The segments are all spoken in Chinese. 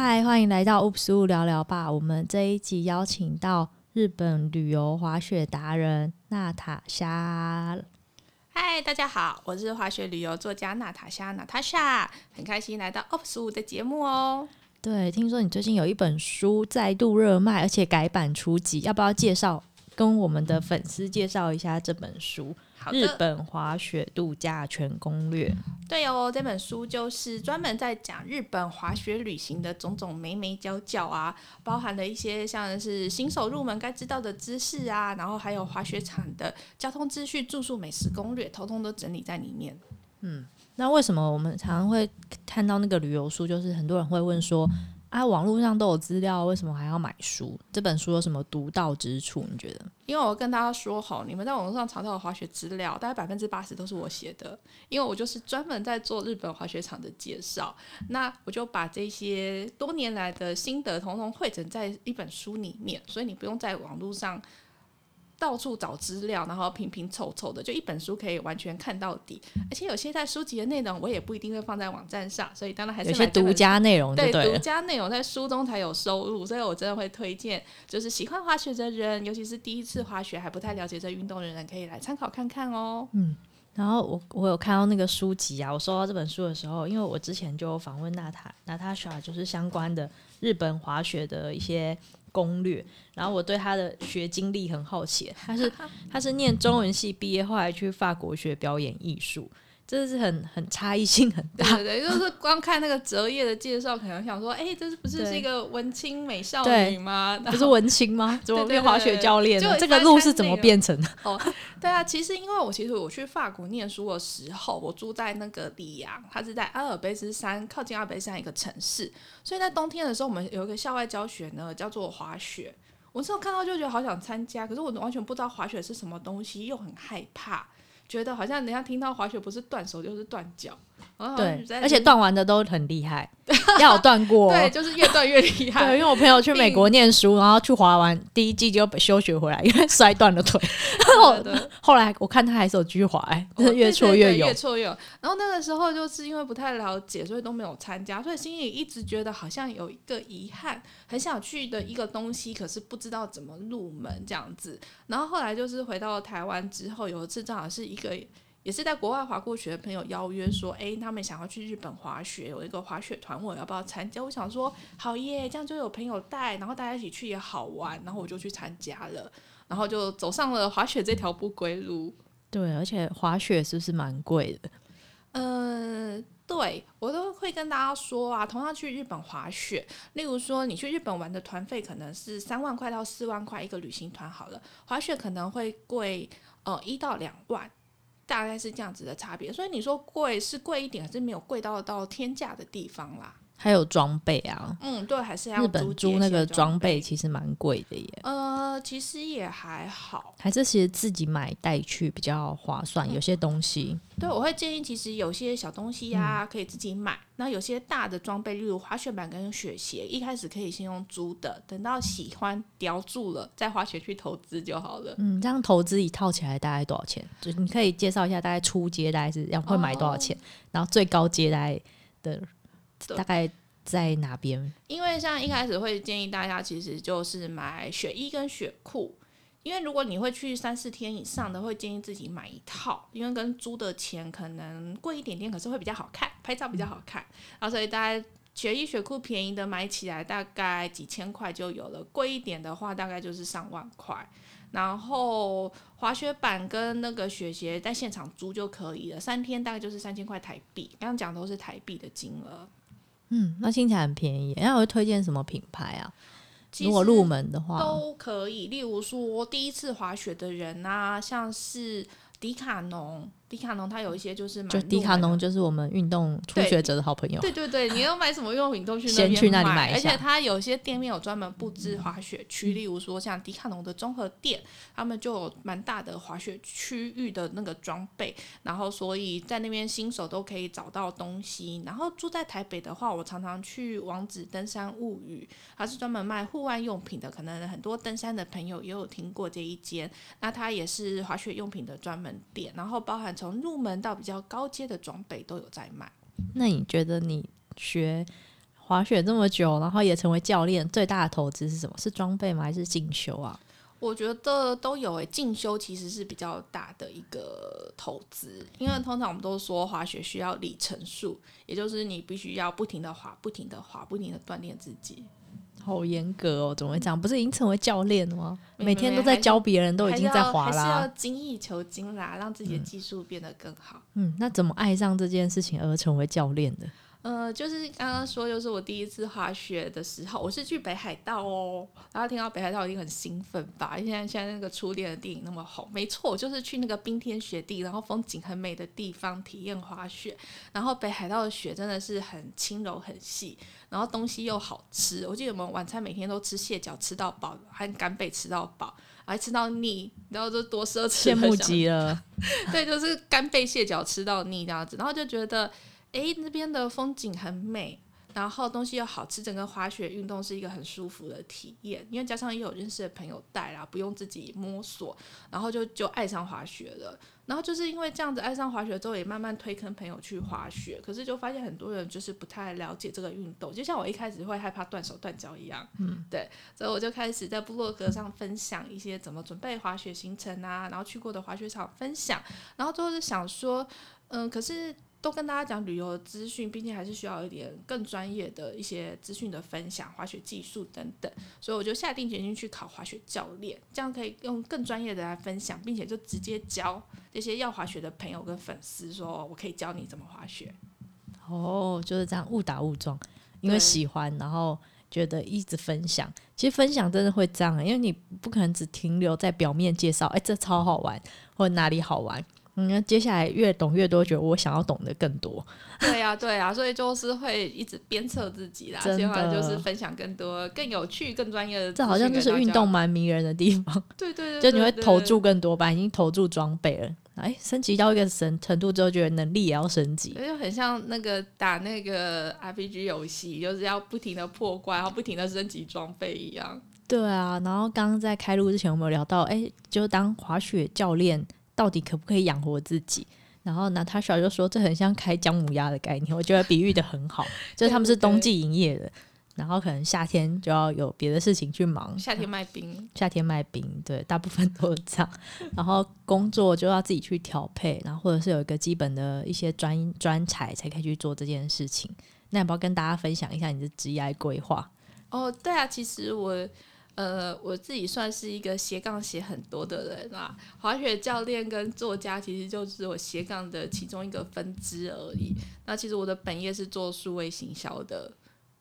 嗨，欢迎来到 Oops 聊聊吧。我们这一集邀请到日本旅游滑雪达人娜塔莎。嗨，大家好，我是滑雪旅游作家娜塔莎，娜塔莎，很开心来到 Oops 的节目哦。对，听说你最近有一本书再度热卖，而且改版出集，要不要介绍？跟我们的粉丝介绍一下这本书。好的，日本滑雪度假全攻略。对哦，这本书就是专门在讲日本滑雪旅行的种种眉眉角角啊，包含了一些像是新手入门该知道的知识啊，然后还有滑雪场的交通资讯、住宿、美食攻略，通通都整理在里面。嗯，那为什么我们常常会看到那个旅游书，就是很多人会问说，啊，网络上都有资料，为什么还要买书？这本书有什么独到之处？你觉得？因为我跟大家说好，你们在网络上查到的滑雪资料，大概百分之八十都是我写的，因为我就是专门在做日本滑雪场的介绍。那我就把这些多年来的心得，统统汇整在一本书里面，所以你不用在网络上。到处找资料，然后拼拼凑凑的，就一本书可以完全看到底。而且有些在书籍的内容，我也不一定会放在网站上，所以当然还是有些独家内容对，对，独家内容在书中才有收入。所以我真的会推荐，就是喜欢滑雪的人，尤其是第一次滑雪还不太了解这运动的人，可以来参考看看哦。嗯，然后我我有看到那个书籍啊，我收到这本书的时候，因为我之前就访问娜塔娜塔莎，就是相关的日本滑雪的一些。攻略，然后我对他的学经历很好奇，他是他是念中文系毕业，后来去法国学表演艺术。真的是很很差异性很大，对对对，就是光看那个折页的介绍，可能想说，哎、欸，这是不是是一个文青美少女吗？不是文青吗？怎么变滑雪教练了？这个路是怎么变成的？哦，对啊，其实因为我其实我去法国念书的时候，我住在那个里昂，它是在阿尔卑斯山靠近阿尔卑斯山一个城市，所以在冬天的时候，我们有一个校外教学呢，叫做滑雪。我那时候看到就觉得好想参加，可是我完全不知道滑雪是什么东西，又很害怕。觉得好像人家听到滑雪不是断手就是断脚，对，而且断完的都很厉害，要有断过，对，就是越断越厉害。对，因为我朋友去美国念书，然后去滑完第一季就休学回来，因为摔断了腿。对对对后来我看他还是有继续滑，哎，就是越挫越勇，越挫越勇。然后那个时候就是因为不太了解，所以都没有参加，所以心里一直觉得好像有一个遗憾，很想去的一个东西，可是不知道怎么入门这样子。然后后来就是回到台湾之后，有一次正好是一个。也是在国外滑过雪的朋友邀约说，哎、欸，他们想要去日本滑雪，有一个滑雪团，我要不要参加？我想说，好耶，这样就有朋友带，然后大家一起去也好玩，然后我就去参加了，然后就走上了滑雪这条不归路。对，而且滑雪是不是蛮贵的？嗯、呃，对，我都会跟大家说啊，同样去日本滑雪，例如说你去日本玩的团费可能是三万块到四万块一个旅行团好了，滑雪可能会贵呃一到两万。大概是这样子的差别，所以你说贵是贵一点，还是没有贵到到天价的地方啦。还有装备啊，嗯，对，还是要日本租那个装备，其实蛮贵的耶。呃，其实也还好，还是其实自己买带去比较划算。有些东西，对，我会建议，其实有些小东西呀、啊，可以自己买。嗯、那有些大的装备，例如滑雪板跟雪鞋，一开始可以先用租的，等到喜欢叼住了，再滑雪去投资就好了。嗯，这样投资一套起来大概多少钱？就你可以介绍一下，大概初阶大概是要会买多少钱，哦、然后最高阶大概的。大概在哪边？因为像一开始会建议大家，其实就是买雪衣跟雪裤。因为如果你会去三四天以上的，会建议自己买一套，因为跟租的钱可能贵一点点，可是会比较好看，拍照比较好看。然后所以大家雪衣雪裤便宜的买起来大概几千块就有了，贵一点的话大概就是上万块。然后滑雪板跟那个雪鞋在现场租就可以了，三天大概就是三千块台币。刚刚讲的都是台币的金额。嗯，那听起来很便宜。那我会推荐什么品牌啊？如果入门的话都可以。例如说，第一次滑雪的人啊，像是迪卡侬。迪卡侬它有一些就是蛮，就迪卡侬就是我们运动初学者的好朋友。对对对，你要买什么运动品都去先去那里买，而且它有些店面有专门布置滑雪区，例如说像迪卡侬的综合店，他们就有蛮大的滑雪区域的那个装备，然后所以在那边新手都可以找到东西。然后住在台北的话，我常常去王子登山物语，它是专门卖户外用品的，可能很多登山的朋友也有听过这一间。那它也是滑雪用品的专门店，然后包含。从入门到比较高阶的装备都有在卖。那你觉得你学滑雪这么久，然后也成为教练，最大的投资是什么？是装备吗？还是进修啊？我觉得都有诶、欸，进修其实是比较大的一个投资，因为通常我们都说滑雪需要里程数，也就是你必须要不停的滑，不停的滑，不停的锻炼自己。好严格哦，怎么会这样？不是已经成为教练了吗？每天都在教别人，都已经在滑啦。还是要精益求精啦，让自己的技术变得更好。嗯，那怎么爱上这件事情而成为教练的？呃，就是刚刚说，就是我第一次滑雪的时候，我是去北海道哦。然后听到北海道一定很兴奋吧？因为现在那个初恋的电影那么红，没错，就是去那个冰天雪地，然后风景很美的地方体验滑雪。然后北海道的雪真的是很轻柔很细，然后东西又好吃。我记得我们晚餐每天都吃蟹脚吃到饱，还干贝吃到饱，还吃到腻，然后就多奢侈，羡慕极了。对，就是干贝蟹脚吃到腻这样子，然后就觉得。诶，那边的风景很美，然后东西又好吃，整个滑雪运动是一个很舒服的体验。因为加上也有认识的朋友带啦，不用自己摸索，然后就就爱上滑雪了。然后就是因为这样子爱上滑雪之后，也慢慢推坑朋友去滑雪。可是就发现很多人就是不太了解这个运动，就像我一开始会害怕断手断脚一样。嗯，对，所以我就开始在部落格上分享一些怎么准备滑雪行程啊，然后去过的滑雪场分享，然后最后就想说，嗯，可是。都跟大家讲旅游资讯，毕竟还是需要一点更专业的一些资讯的分享，滑雪技术等等，所以我就下定决心去考滑雪教练，这样可以用更专业的来分享，并且就直接教这些要滑雪的朋友跟粉丝，说我可以教你怎么滑雪。哦，就是这样误打误撞，因为喜欢，然后觉得一直分享。其实分享真的会这样，因为你不可能只停留在表面介绍，哎，这超好玩，或哪里好玩。嗯，接下来越懂越多，觉得我想要懂得更多。对呀、啊，对呀、啊，所以就是会一直鞭策自己啦，希望就是分享更多、更有趣、更专业的。这好像就是运动蛮迷人的地方。对对对，就你会投注更多吧，已经投注装备了。哎，升级到一个程程度之后，觉得能力也要升级。就很像那个打那个 RPG 游戏，就是要不停的破关，然后不停的升级装备一样。对啊，然后刚刚在开录之前，我们有聊到，哎，就当滑雪教练。到底可不可以养活自己？然后娜塔莎就说，这很像开姜母鸭的概念，我觉得比喻的很好。就是他们是冬季营业的，然后可能夏天就要有别的事情去忙。夏天卖冰，夏天卖冰，对，大部分都是这样。然后工作就要自己去调配，然后或者是有一个基本的一些专专才才可以去做这件事情。那要不要跟大家分享一下你的职业规划？哦，对啊，其实我。呃，我自己算是一个斜杠写很多的人啊，滑雪教练跟作家其实就是我斜杠的其中一个分支而已。那其实我的本业是做数位行销的，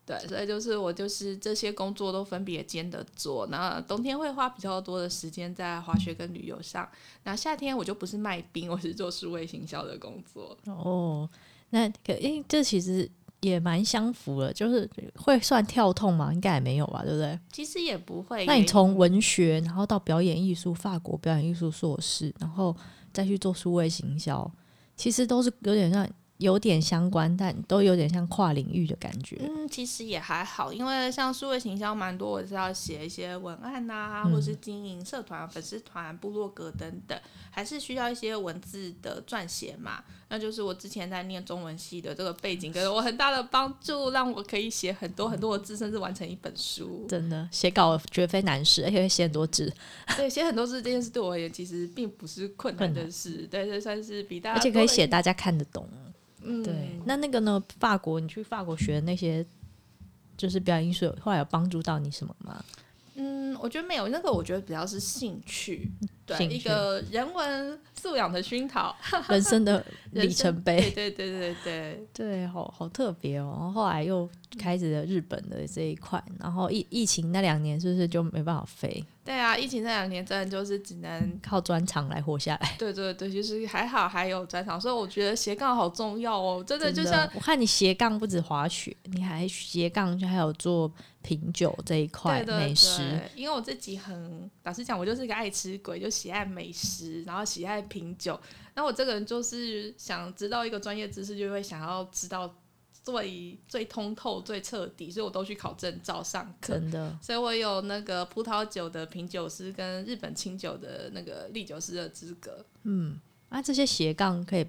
对，所以就是我就是这些工作都分别兼的做。那冬天会花比较多的时间在滑雪跟旅游上，那夏天我就不是卖冰，我是做数位行销的工作。哦，那可因为这其实。也蛮相符的，就是会算跳痛吗？应该也没有吧，对不对？其实也不会。那你从文学，然后到表演艺术，法国表演艺术硕士，然后再去做数位行销，其实都是有点像。有点相关，但都有点像跨领域的感觉。嗯，其实也还好，因为像数位行销蛮多，我是要写一些文案呐、啊，嗯、或是经营社团、粉丝团、部落格等等，还是需要一些文字的撰写嘛。那就是我之前在念中文系的这个背景，给了我很大的帮助，让我可以写很多很多的字，甚至完成一本书。真的，写稿绝非难事，而且会写很多字。对，写很多字这件事对我而言其实并不是困难的事，难对，这算是比大家，而且可以写大家看得懂。嗯，对，那那个呢？法国，你去法国学的那些，就是表演艺术，后来有帮助到你什么吗？嗯，我觉得没有，那个我觉得比较是兴趣，对，一个人文素养的熏陶，人生的里程碑。对对对对对对，好好特别哦。然后后来又开始了日本的这一块，然后疫疫情那两年是不是就没办法飞？对啊，疫情那两年真的就是只能靠专场来活下来。对对对，就是还好还有专场，所以我觉得斜杠好重要哦，真的就像我看你斜杠不止滑雪，你还斜杠就还有做品酒这一块美食。因为我自己很老实讲，我就是一个爱吃鬼，就喜爱美食，然后喜爱品酒。那我这个人就是想知道一个专业知识，就会想要知道。最最通透、最彻底，所以我都去考证照上课。真的，所以我有那个葡萄酒的品酒师跟日本清酒的那个唎酒师的资格。嗯，啊，这些斜杠可以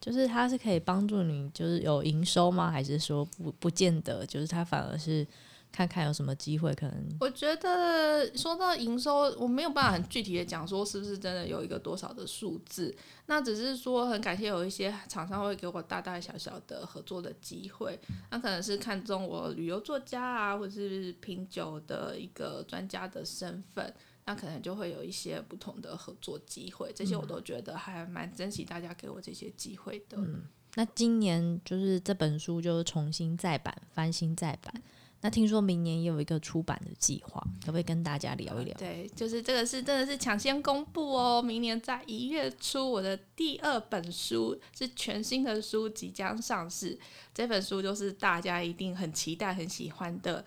就是它是可以帮助你，就是有营收吗？还是说不不见得？就是它反而是看看有什么机会可能。我觉得说到营收，我没有办法很具体的讲说是不是真的有一个多少的数字。那只是说很感谢有一些厂商会给我大大小小的合作的机会。那可能是看中我旅游作家啊，或者是品酒的一个专家的身份。那可能就会有一些不同的合作机会，这些我都觉得还蛮珍惜大家给我这些机会的。嗯，那今年就是这本书就是重新再版、翻新再版。那听说明年也有一个出版的计划，可不可以跟大家聊一聊？对，就是这个是真的是抢先公布哦，明年在一月初，我的第二本书是全新的书即将上市。这本书就是大家一定很期待、很喜欢的。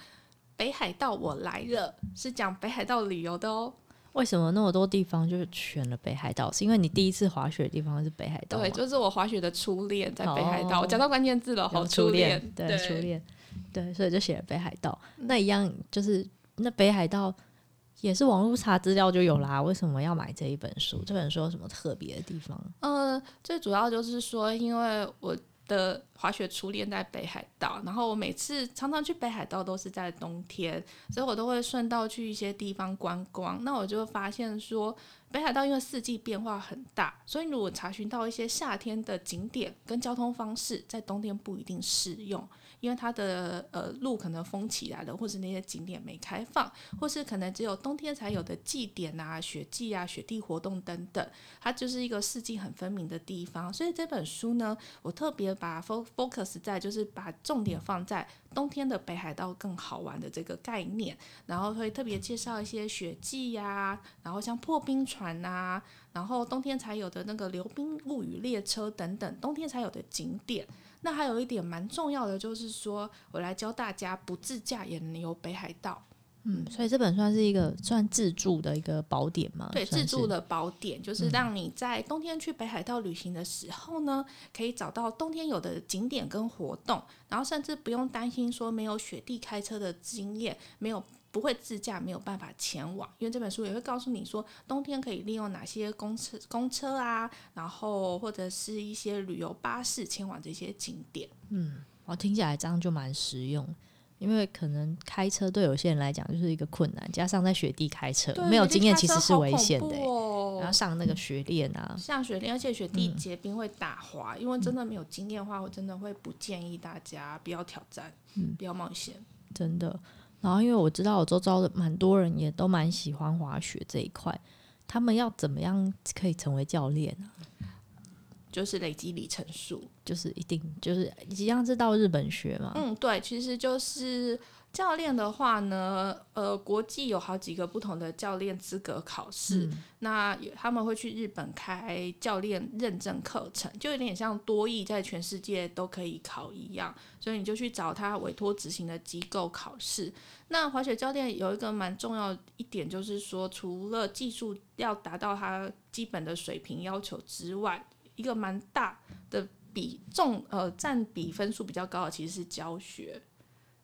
北海道我来了，是讲北海道旅游的哦。为什么那么多地方就是选了北海道？是因为你第一次滑雪的地方是北海道？对，就是我滑雪的初恋在北海道。我讲到关键字了，好初恋，对，初恋，对，所以就写了北海道。那一样就是那北海道也是网络查资料就有啦。为什么要买这一本书？这本书有什么特别的地方？呃，最主要就是说，因为我。的滑雪初恋在北海道，然后我每次常常去北海道都是在冬天，所以我都会顺道去一些地方观光。那我就发现说，北海道因为四季变化很大，所以如果查询到一些夏天的景点跟交通方式，在冬天不一定适用。因为它的呃路可能封起来了，或是那些景点没开放，或是可能只有冬天才有的祭典啊、雪祭啊、雪地活动等等，它就是一个四季很分明的地方。所以这本书呢，我特别把 focus 在就是把重点放在冬天的北海道更好玩的这个概念，然后会特别介绍一些雪祭呀、然后像破冰船呐、啊，然后冬天才有的那个流冰物语列车等等，冬天才有的景点。那还有一点蛮重要的，就是说我来教大家不自驾也能游北海道。嗯，所以这本算是一个算自助的一个宝典吗？对，自助的宝典就是让你在冬天去北海道旅行的时候呢，嗯、可以找到冬天有的景点跟活动，然后甚至不用担心说没有雪地开车的经验，没有。不会自驾，没有办法前往，因为这本书也会告诉你说，冬天可以利用哪些公车、公车啊，然后或者是一些旅游巴士前往这些景点。嗯，我听起来这样就蛮实用，因为可能开车对有些人来讲就是一个困难，加上在雪地开车，没有经验其实是危险的，哦、然后上那个雪链啊，上雪链，而且雪地结冰会打滑，嗯、因为真的没有经验的话，我真的会不建议大家不要挑战，嗯，不要冒险，真的。然后，因为我知道我周遭的蛮多人也都蛮喜欢滑雪这一块，他们要怎么样可以成为教练呢？就是累积里程数，就是一定就是一样是到日本学嘛。嗯，对，其实就是。教练的话呢，呃，国际有好几个不同的教练资格考试，嗯、那他们会去日本开教练认证课程，就有点像多益在全世界都可以考一样，所以你就去找他委托执行的机构考试。那滑雪教练有一个蛮重要一点，就是说除了技术要达到他基本的水平要求之外，一个蛮大的比重，呃，占比分数比较高的其实是教学。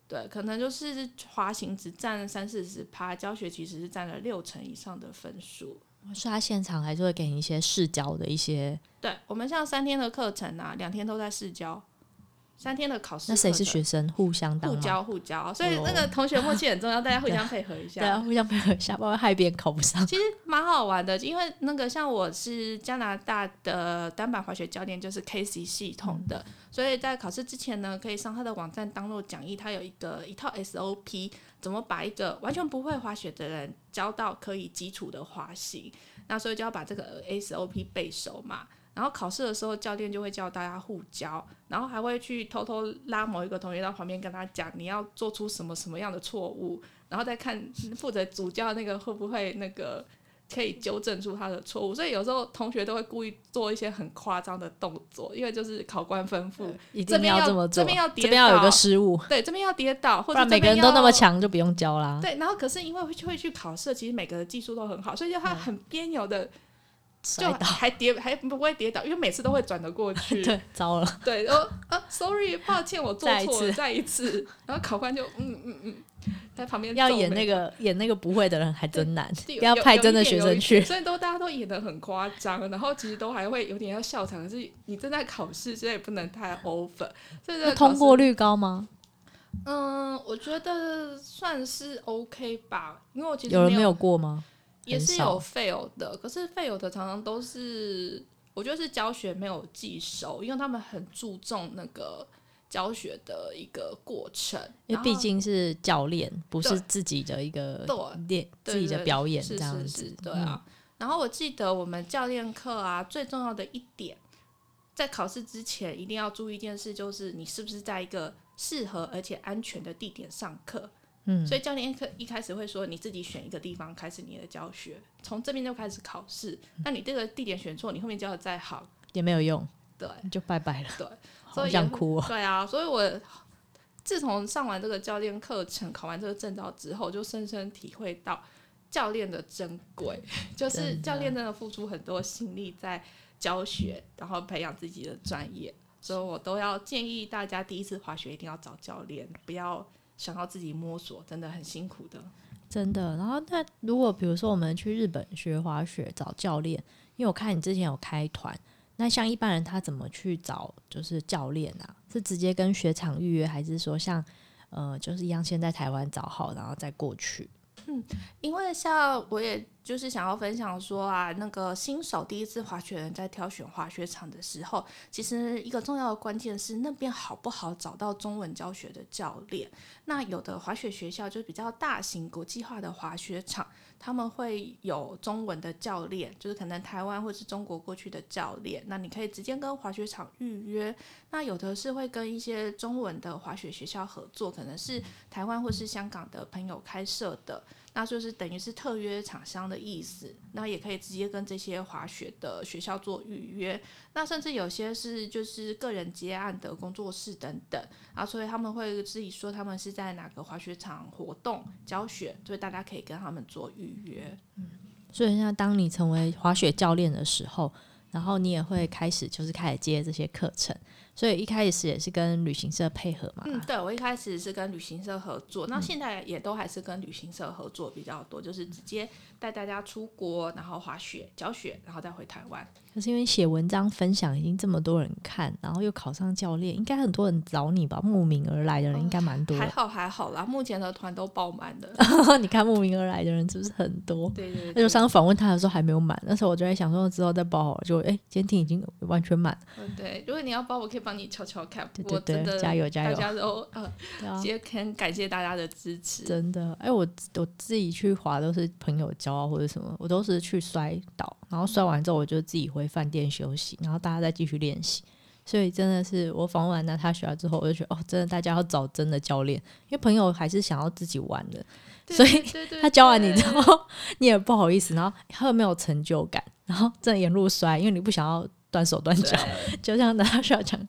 对，可能就是滑行只占三四十趴，教学其实是占了六成以上的分数。所以他现场还是会给你一些试教的一些。对，我们像三天的课程啊，两天都在试教。三天的考试，那谁是学生？互相当互教互教，所以那个同学默契很重要，大家互相 配合一下。对啊，互相配合一下，不然害别人考不上。其实蛮好玩的，因为那个像我是加拿大的单板滑雪教练，就是 KC 系统的，嗯、所以在考试之前呢，可以上他的网站当做讲义，他有一个一套 SOP，怎么把一个完全不会滑雪的人教到可以基础的滑行，那所以就要把这个 SOP 背熟嘛。然后考试的时候，教练就会教大家互教，然后还会去偷偷拉某一个同学到旁边跟他讲，你要做出什么什么样的错误，然后再看 负责主教那个会不会那个可以纠正出他的错误。所以有时候同学都会故意做一些很夸张的动作，因为就是考官吩咐，一定要这么做，这边要跌倒，这边要有个失误，对，这边要跌倒，或者每个人都那么强就不用教啦。对，然后可是因为会会去考试，其实每个人技术都很好，所以就他很别扭的。就还跌还不会跌倒，因为每次都会转得过 去。对，糟了。对，然后啊，sorry，抱歉，我做错了，再一次。然后考官就嗯嗯嗯，在旁边要演那个演那个不会的人还真难，对要派真的学生去，所以都大家都演的很夸张，然后其实都还会有点要笑场，可是你正在考试，所以也不能太 over。这个通过率高吗？嗯，我觉得算是 OK 吧，因为我其实有人没有过吗？也是有 fail 的，可是 fail 的常常都是我觉得是教学没有记熟，因为他们很注重那个教学的一个过程，因为毕竟是教练，不是自己的一个练自己的表演这样子，对啊。嗯、然后我记得我们教练课啊，最重要的一点，在考试之前一定要注意一件事，就是你是不是在一个适合而且安全的地点上课。嗯，所以教练课一开始会说，你自己选一个地方开始你的教学，从这边就开始考试。那你这个地点选错，你后面教的再好也没有用，对，就拜拜了。对，所以想哭啊。对啊，所以我自从上完这个教练课程，考完这个证照之后，就深深体会到教练的珍贵，就是教练真的付出很多心力在教学，然后培养自己的专业。所以我都要建议大家，第一次滑雪一定要找教练，不要。想要自己摸索，真的很辛苦的，真的。然后，那如果比如说我们去日本学滑雪，找教练，因为我看你之前有开团，那像一般人他怎么去找就是教练啊？是直接跟雪场预约，还是说像呃，就是一样先在台湾找好，然后再过去？嗯，因为像我也就是想要分享说啊，那个新手第一次滑雪人在挑选滑雪场的时候，其实一个重要的关键是那边好不好找到中文教学的教练。那有的滑雪学校就比较大型国际化的滑雪场，他们会有中文的教练，就是可能台湾或是中国过去的教练，那你可以直接跟滑雪场预约。那有的是会跟一些中文的滑雪学校合作，可能是台湾或是香港的朋友开设的。那就是等于是特约厂商的意思，那也可以直接跟这些滑雪的学校做预约。那甚至有些是就是个人接案的工作室等等，啊，所以他们会自己说他们是在哪个滑雪场活动教学，所以大家可以跟他们做预约。嗯，所以像当你成为滑雪教练的时候，然后你也会开始就是开始接这些课程。所以一开始也是跟旅行社配合嘛。嗯，对，我一开始是跟旅行社合作，那现在也都还是跟旅行社合作比较多，就是直接带大家出国，然后滑雪教雪，然后再回台湾。可是因为写文章分享已经这么多人看，然后又考上教练，应该很多人找你吧？慕名而来的人应该蛮多。还好还好啦，目前的团都爆满的。你看慕名而来的人是不是很多？对对，对。那就上次访问他的时候还没有满，那时候我就在想说之后再报好了，就哎，监听已经完全满。嗯，对。如果你要报，我可以帮你敲敲看。对对对，加油加油！大家都呃，也很感谢大家的支持。真的，哎，我我自己去滑都是朋友教啊，或者什么，我都是去摔倒，然后摔完之后我就自己回饭店休息。然后大家再继续练习，所以真的是我访问完他学校之后，我就觉得哦，真的大家要找真的教练，因为朋友还是想要自己玩的，所以他教完你之后，你也不好意思，然后他又没有成就感，然后真的沿路摔，因为你不想要断手断脚，就像娜塔莎讲。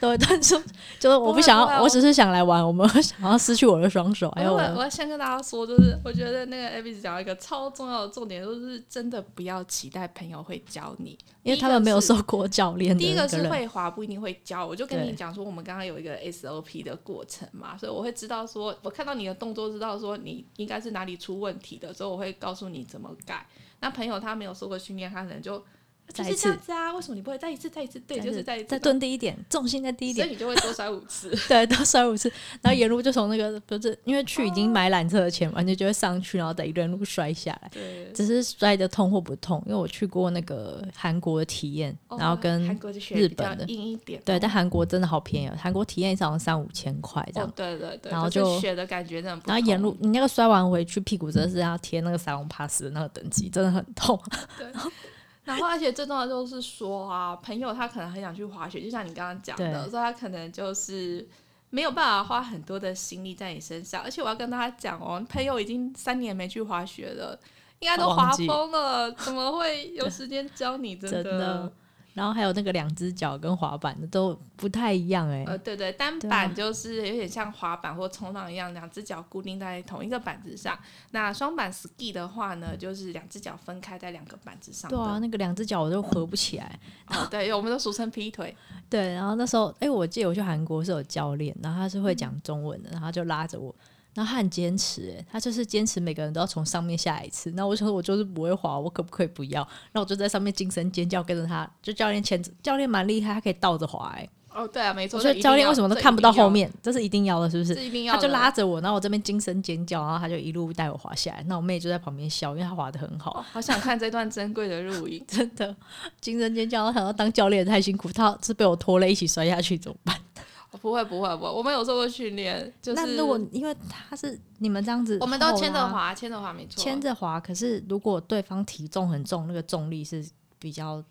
都会断手，就是我不想要，我，只是想来玩，我们 想要失去我的双手。还有我，我要先跟大家说，就是我觉得那个 Abby 讲一个超重要的重点，就是真的不要期待朋友会教你，因为他们没有受过教练。第一个是会滑不一定会教，我就跟你讲说，我们刚刚有一个 SOP 的过程嘛，所以我会知道说，我看到你的动作，知道说你应该是哪里出问题的，所以我会告诉你怎么改。那朋友他没有受过训练，他可能就。再一次啊！为什么你不会再一次？再一次？对，就是再一次。再蹲低一点，重心再低一点，所以你就会多摔五次。对，多摔五次，然后沿路就从那个不是因为去已经买缆车的钱嘛，你就会上去，然后再一路摔下来。对，只是摔的痛或不痛，因为我去过那个韩国的体验，然后跟日本的硬一点。对，但韩国真的好便宜，韩国体验一场三五千块这样。对对对。然后就雪的感觉真的。然后沿路你那个摔完回去，屁股真的是要贴那个沙龙帕斯的那个等级，真的很痛。对。然后，而且最重要的就是说啊，朋友他可能很想去滑雪，就像你刚刚讲的，所以他可能就是没有办法花很多的心力在你身上。而且我要跟大家讲哦，朋友已经三年没去滑雪了，应该都滑疯了，怎么会有时间教你？真的。真的然后还有那个两只脚跟滑板的都不太一样哎、欸，呃对对，单板就是有点像滑板或冲浪一样，两只脚固定在同一个板子上。那双板 ski 的话呢，就是两只脚分开在两个板子上。对啊，那个两只脚我都合不起来。哦，对，我们都俗称劈腿。对，然后那时候哎，我记得我去韩国是有教练，然后他是会讲中文的，然后就拉着我。然后他很坚持，哎，他就是坚持每个人都要从上面下来一次。那我想说，我就是不会滑，我可不可以不要？然后我就在上面惊声尖叫，跟着他。就教练牵着，教练蛮厉害，他可以倒着滑，哎。哦，对啊，没错。所以教练为什么都看不到后面？这，这是一定要的，是不是？是一定要的。他就拉着我，然后我这边惊声尖叫，然后他就一路带我滑下来。那我妹就在旁边笑，因为她滑的很好。哦，好想看这段珍贵的录影，真的惊声尖叫。我想要当教练太辛苦，他是被我拖累一起摔下去怎么办？不会不会不会，我们有做过训练。就是那如果因为他是你们这样子，我们都牵着滑，牵着滑没错，牵着滑。可是如果对方体重很重，那个重力是比较。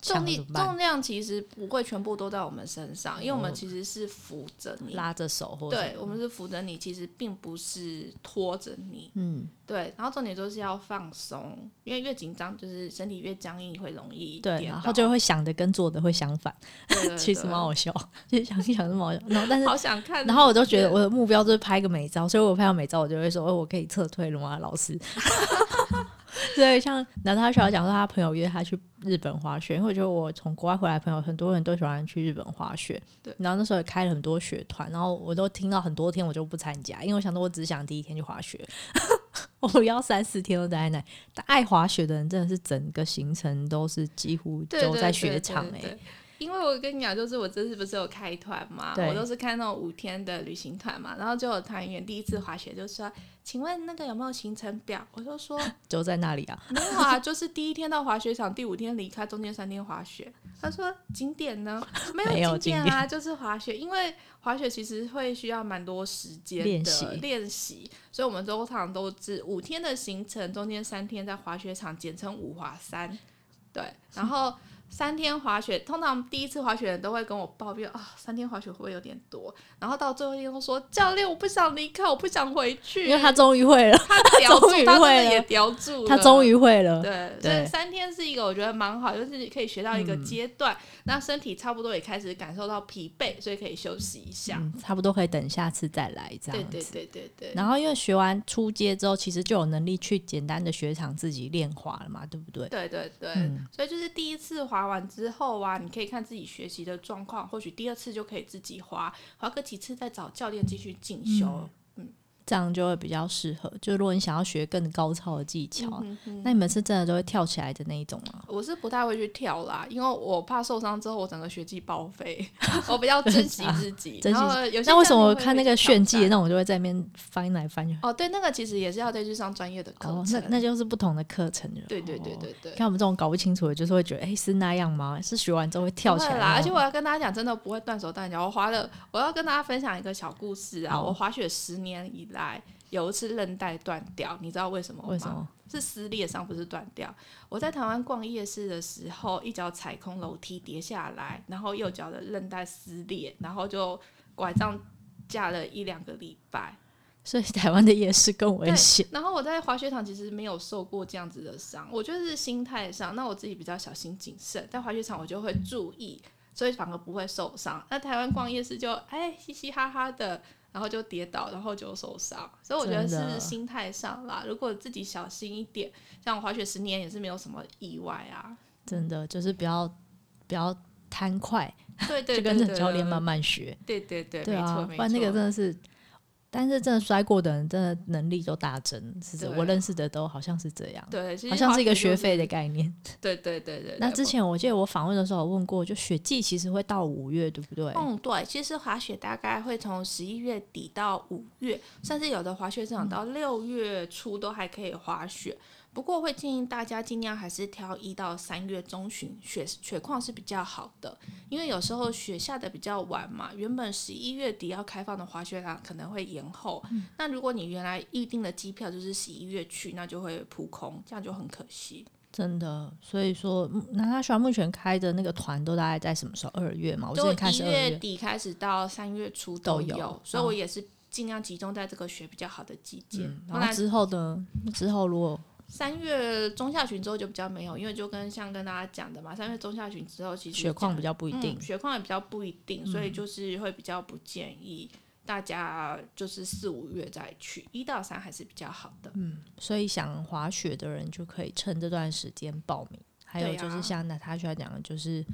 重力重量其实不会全部都在我们身上，因为我们其实是扶着你，拉着手或，或对，我们是扶着你，其实并不是拖着你。嗯，对。然后重点就是要放松，因为越紧张，就是身体越僵硬，会容易对，然后就会想的跟做的会相反。其实蛮好笑，其实想一想是蛮好笑。然后但是好想看，然后我就觉得我的目标就是拍个美照，所以我拍到美照，我就会说，哦，我可以撤退了吗，老师？对，像娜塔莎讲说，他朋友约他去日本滑雪，因为我觉得我从国外回来的朋友很多人都喜欢去日本滑雪。对，然后那时候也开了很多雪团，然后我都听到很多天我就不参加，因为我想说我只想第一天去滑雪，我不要三四天都待在那。但爱滑雪的人真的是整个行程都是几乎都在雪场哎、欸。因为我跟你讲，就是我这次不是有开团嘛，我都是开那种五天的旅行团嘛，然后就有团员第一次滑雪就说。请问那个有没有行程表？我就说 就在那里啊，没有啊，就是第一天到滑雪场，第五天离开，中间三天滑雪。他说景点呢？没有景点啊，就是滑雪。因为滑雪其实会需要蛮多时间的练习，练习，所以我们通常都是五天的行程，中间三天在滑雪场，简称五滑三。对，然后。三天滑雪，通常第一次滑雪的人都会跟我抱怨啊，三天滑雪会不会有点多？然后到最后一天都说，教练，我不想离开，我不想回去，因为他终于会了，他终于会了，也叼住了，他终于会了。对，所以三天是一个我觉得蛮好，就是可以学到一个阶段，嗯，那身体差不多也开始感受到疲惫，所以可以休息一下，嗯，差不多可以等下次再来这样子。对对对对对。然后因为学完初阶之后，其实就有能力去简单的雪场自己练滑了嘛，对不对？对对对，嗯，所以就是第一次滑完之后。啊，你可以看自己学习的状况，或许第二次就可以自己滑，滑个几次再找教练继续进修。这样就会比较适合。就如果你想要学更高超的技巧，嗯、哼哼，那你们是真的都会跳起来的那一种吗？我是不太会去跳啦，因为我怕受伤之后我整个学技报废。我比较 珍惜自己。然后有些那为什么我看那个炫技，那我就会在那边翻来翻去？哦，对，那个其实也是要再去上专业的课程。哦，那那就是不同的课程了。对对对对对。看我们这种搞不清楚的，就是会觉得，哎、欸，是那样吗？是学完之后会跳起来啦？而且我要跟大家讲，真的不会断手断脚。我滑了，我要跟大家分享一个小故事啊。我滑雪十年以来。有一次韧带断掉，你知道为什么吗？为什么？是撕裂伤，不是断掉。我在台湾逛夜市的时候，一脚踩空楼梯跌下来，然后右脚的韧带撕裂，然后就拐杖架了一两个礼拜。所以台湾的夜市更危险。然后我在滑雪场其实没有受过这样子的伤，我觉得是心态上。那我自己比较小心谨慎，在滑雪场我就会注意，所以反而不会受伤。那台湾逛夜市就哎嘻嘻哈哈的。然后就跌倒，然后就受伤，所以我觉得是心态上啦。如果自己小心一点，像我滑雪十年也是没有什么意外啊。真的就是不要不要贪快，对对，对，对，对，就跟着教练慢慢学。对对对，对啊，不然那个真的是。但是真的摔过的人，真的能力都大增，是的。我认识的都好像是这样，对，好像是一个学费的概念。对对对对。那之前我记得我访问的时候有问过，就雪季其实会到五月，对不对？嗯，对，其实滑雪大概会从十一月底到五月，甚至有的滑雪场到六月初都还可以滑雪。不过会建议大家尽量还是挑一到三月中旬，雪雪况是比较好的，因为有时候雪下的比较晚嘛，原本十一月底要开放的滑雪场可能会延后。嗯、那如果你原来预定的机票就是十一月去，那就会扑空，这样就很可惜。真的，所以说，那他喜欢目前开的那个团都大概在什么时候？二月嘛，我就一月底开始到三月初都有，都有，所以我也是尽量集中在这个雪比较好的季节、嗯。然后之后呢？之后如果三月中下旬之后就比较没有，因为就跟像跟大家讲的嘛，三月中下旬之后其实雪况比较不一定，嗯、雪况也比较不一定，所以就是会比较不建议大家就是四五月再去，一到三还是比较好的。嗯，所以想滑雪的人就可以趁这段时间报名。还有就是像娜塔莎讲的，就是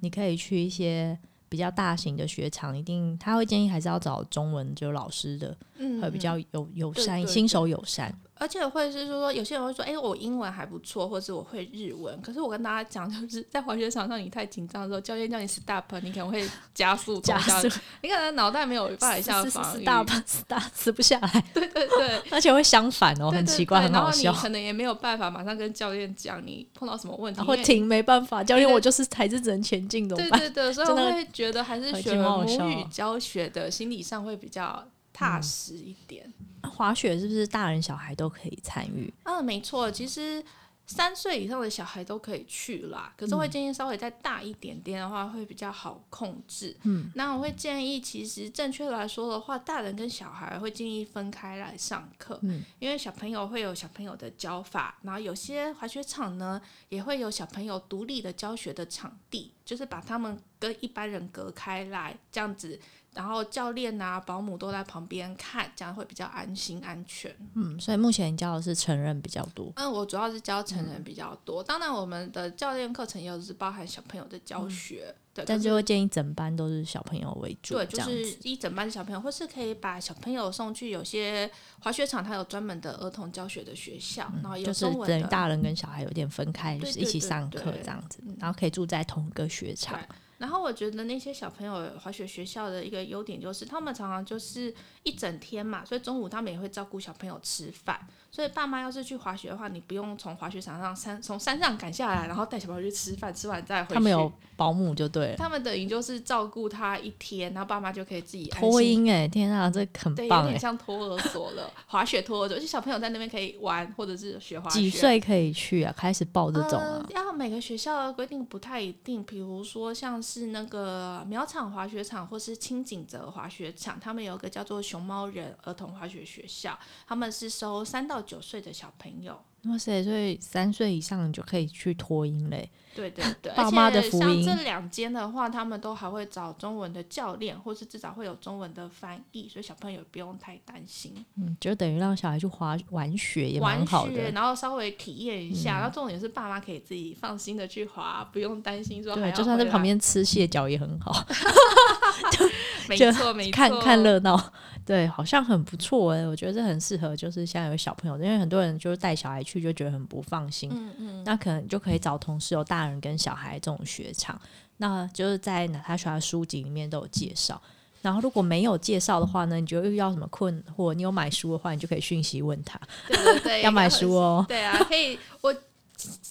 你可以去一些比较大型的雪场，一定他会建议还是要找中文就老师的，嗯，会比较友友善，新手友善。而且会是说，有些人会说，哎、欸，我英文还不错，或是我会日文。可是我跟大家讲，就是在滑雪场上，你太紧张的时候，教练叫你 stop，你可能会加速，加速，你可能脑袋没有办法一下防御，stop，stop，死不下来。对对对，而且会相反哦，很奇怪，很好笑。然后你可能也没有办法马上跟教练讲你碰到什么问题，会停，没办法，教练我就是还是只能前进，怎么办？对对对，所以我会觉得还是学母语教学的心理上会比较踏实一点。嗯滑雪是不是大人小孩都可以参与？嗯，没错，其实三岁以上的小孩都可以去啦。可是会建议稍微再大一点点的话，会比较好控制。嗯，那我会建议，其实正确来说的话，大人跟小孩会建议分开来上课。嗯，因为小朋友会有小朋友的教法，然后有些滑雪场呢也会有小朋友独立的教学的场地，就是把他们跟一般人隔开来，这样子。然后教练啊、保姆都在旁边看，这样会比较安心安全。嗯，所以目前教的是成人比较多。嗯，我主要是教成人比较多。嗯、当然，我们的教练课程也是包含小朋友的教学。嗯、对，但是会建议整班都是小朋友为主。对，就是一整班小朋友，或是可以把小朋友送去有些滑雪场，它有专门的儿童教学的学校，嗯、然后有就是等于大人跟小孩有点分开，就是一起上课这样子，然后可以住在同一个雪场。然后我觉得那些小朋友滑雪学校的一个优点就是，他们常常就是一整天嘛，所以中午他们也会照顾小朋友吃饭。所以爸妈要是去滑雪的话，你不用从滑雪场上山从山上赶下来，然后带小朋友去吃饭，吃完再回去。他们有保姆就对了。他们等于就是照顾他一天，然后爸妈就可以自己托婴哎，天啊，这很棒。对，有点像托儿所了，滑雪托儿所，而且小朋友在那边可以玩或者是学滑雪。几岁可以去啊？开始报这种啊？要、呃、每个学校的规定不太一定，比如说像是那个苗场滑雪场或是青井泽滑雪场，他们有个叫做熊猫人儿童滑雪学校，他们是收三到九岁的小朋友。哇塞！所以三岁以上你就可以去托婴嘞。对对对，爸妈的福音。像这两间的话，他们都还会找中文的教练，或是至少会有中文的翻译，所以小朋友不用太担心。嗯，就等于让小孩去滑玩雪也蛮好的，玩雪，然后稍微体验一下。嗯、然后重点是爸妈可以自己放心的去滑，不用担心说。对，就算在旁边吃蟹脚也很好。就没错没错，看看热闹。对，好像很不错哎，我觉得这很适合，就是现在有小朋友，因为很多人就是带小孩去就觉得很不放心。嗯嗯，那可能就可以找同事有大人跟小孩这种雪场，那就是在娜塔莎书籍里面都有介绍。然后如果没有介绍的话呢，你觉得遇到什么困惑，你有买书的话，你就可以讯息问他。对对对，要买书哦。对啊，可以我。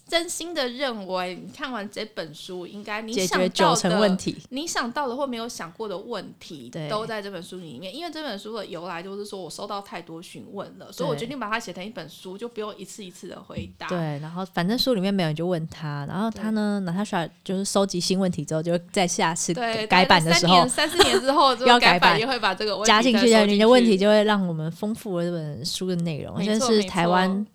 真心的认为，你看完这本书，应该你想到的问题，你想到的或没有想过的问题，都在这本书里面。因为这本书的由来就是说我收到太多询问了，所以我决定把它写成一本书，就不用一次一次的回答。对，然后反正书里面没有你就问他，然后他呢，拿他出来就是收集新问题之后，就在下次改版的时候，三四年之后 要改版，也会把这个问题加进去的。你的问题就会让我们丰富了这本书的内容，这是台湾。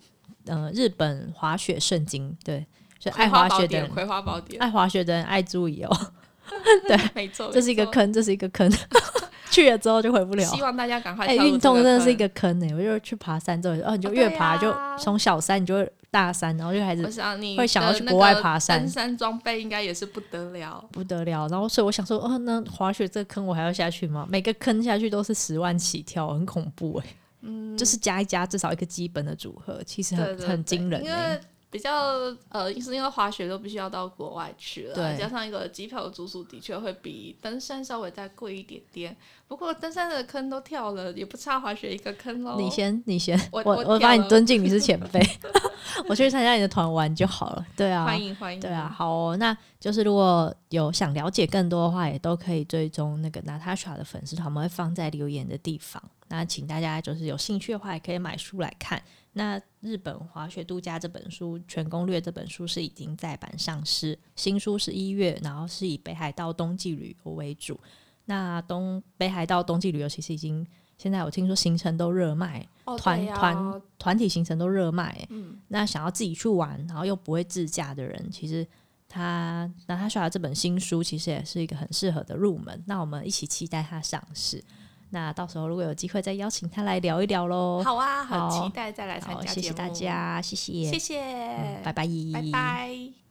呃，日本滑雪圣经，对，所以爱滑雪的人，葵花宝典，爱滑雪的人爱注意哦。对，没错，这是一个坑，这是一个坑，去了之后就回不了。希望大家赶快。哎，运动真的是一个坑哎，我就去爬山之后，哦，你就越爬就从小山，你就会大山，然后就开始会想要去国外爬山。登山装备应该也是不得了，不得了。然后所以我想说，哦，那滑雪这个坑我还要下去吗？每个坑下去都是十万起跳，很恐怖哎。嗯，就是加一加，至少一个基本的组合，其实很很惊人。因为比较呃，是因为滑雪都必须要到国外去了，对，加上一个机票的住宿的确会比登山稍微再贵一点点。不过登山的坑都跳了，也不差滑雪一个坑喽。你先，你先，我我我把你尊敬，你是前辈 我去参加你的团玩就好了。对啊，欢迎欢迎。对啊，好哦，那就是如果有想了解更多的话，也都可以追踪那个 Natasha 的粉丝团，我们会放在留言的地方。那请大家就是有兴趣的话，也可以买书来看。那日本滑雪度假这本书全攻略这本书是已经在版上市，新书是一月，然后是以北海道冬季旅游为主。那东北海道冬季旅游其实已经现在我听说行程都热卖，团团团体行程都热卖。嗯，那想要自己去玩，然后又不会自驾的人，其实他那他刷的这本新书其实也是一个很适合的入门。那我们一起期待它上市。那到时候如果有机会再邀请他来聊一聊喽。好啊，好期待再来参加。谢谢大家，谢谢，谢谢，嗯，拜拜，拜拜。